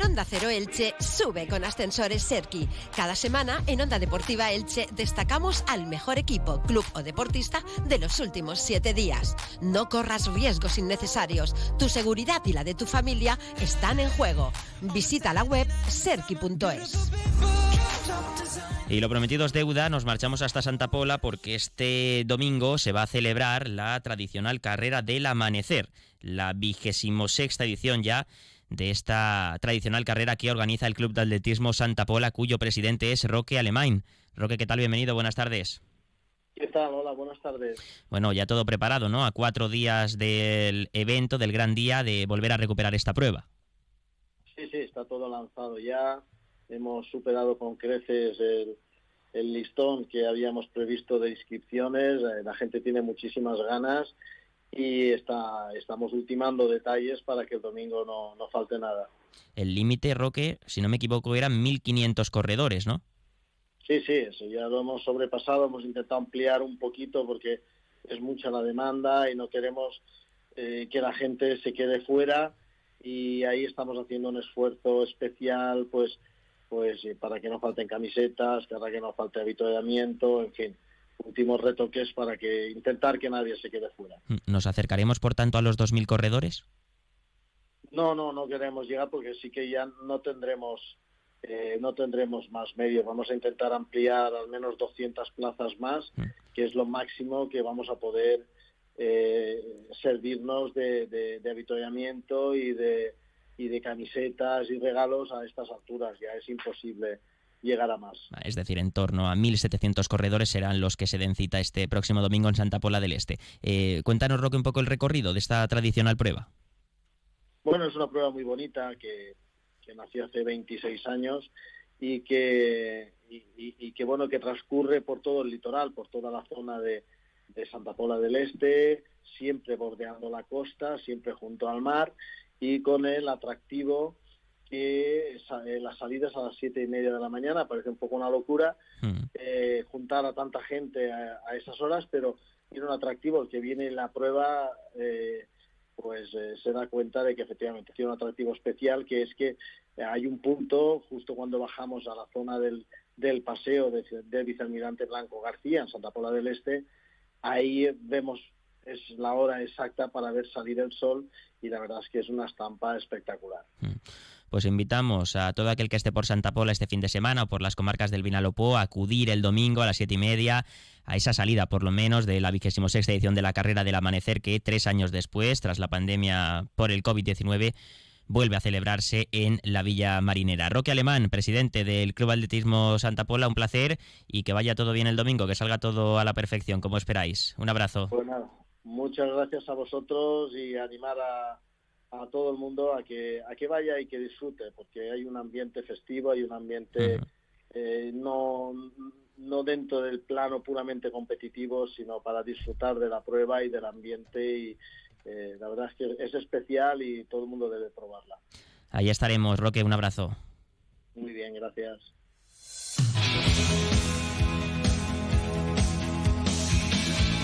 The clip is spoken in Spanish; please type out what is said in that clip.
En Onda Cero Elche sube con ascensores Serki. Cada semana en Onda Deportiva Elche destacamos al mejor equipo, club o deportista de los últimos siete días. No corras riesgos innecesarios. Tu seguridad y la de tu familia están en juego. Visita la web serki.es. Y lo prometido es deuda, nos marchamos hasta Santa Pola porque este domingo se va a celebrar la tradicional carrera del amanecer, la vigésimo sexta edición ya de esta tradicional carrera que organiza el Club de Atletismo Santa Pola, cuyo presidente es Roque Alemán. Roque, ¿qué tal? Bienvenido, buenas tardes. ¿Qué tal? Hola, buenas tardes. Bueno, ya todo preparado, ¿no? A cuatro días del evento, del gran día, de volver a recuperar esta prueba. Sí, sí, está todo lanzado ya hemos superado con creces el, listón que habíamos previsto de inscripciones, eh, la gente tiene muchísimas ganas y está, estamos ultimando detalles para que el domingo no, no falte nada. El límite, Roque, si no me equivoco, eran 1.500 corredores, ¿no? Sí, sí, eso ya lo hemos sobrepasado, hemos intentado ampliar un poquito porque es mucha la demanda y no queremos eh, que la gente se quede fuera y ahí estamos haciendo un esfuerzo especial, pues pues eh, para que no falten camisetas, para que no falte avituallamiento, en fin, últimos retoques para que intentar que nadie se quede fuera. ¿Nos acercaremos, por tanto, a los 2.000 corredores? No, no, no queremos llegar porque sí que ya no tendremos eh, no tendremos más medios. Vamos a intentar ampliar al menos 200 plazas más, mm. que es lo máximo que vamos a poder eh, servirnos de, de, de avituallamiento y de, y de camisetas y regalos a estas alturas. Ya es imposible llegar a más. Es decir, en torno a 1.700 corredores serán los que se den cita este próximo domingo en Santa Pola del Este. Eh, cuéntanos, Roque, un poco el recorrido de esta tradicional prueba. Bueno, es una prueba muy bonita que, nació hace 26 años y que, y, que, bueno, que transcurre por todo el litoral, por toda la zona de, de Santa Pola del Este, siempre bordeando la costa, siempre junto al mar y con el atractivo que eh, las salidas a las siete y media de la mañana parece un poco una locura hmm. eh, juntar a tanta gente a, esas horas, pero tiene un atractivo el que viene la prueba eh, pues se da cuenta de que efectivamente tiene un atractivo especial que es que hay un punto justo cuando bajamos a la zona del, del paseo del vicealmirante Blanco García en Santa Pola del Este, ahí vemos es la hora exacta para ver salir el sol y la verdad es que es una estampa espectacular. Mm. Pues invitamos a todo aquel que esté por Santa Pola este fin de semana o por las comarcas del Vinalopó a acudir el domingo a las siete y media a esa salida, por lo menos, de la vigésimo sexta edición de la carrera del amanecer que tres años después, tras la pandemia por el COVID-19, vuelve a celebrarse en la Villa Marinera. Roque Alemán, presidente del Club Atletismo Santa Pola, un placer y que vaya todo bien el domingo, que salga todo a la perfección, como esperáis. Un abrazo. Pues muchas gracias a vosotros y animar a, todo el mundo a que, a que vaya y que disfrute, porque hay un ambiente festivo, hay un ambiente eh, no, no dentro del plano puramente competitivo, sino para disfrutar de la prueba y del ambiente y eh, la verdad es que es especial y todo el mundo debe probarla. Ahí estaremos, Roque, un abrazo. Muy bien, gracias.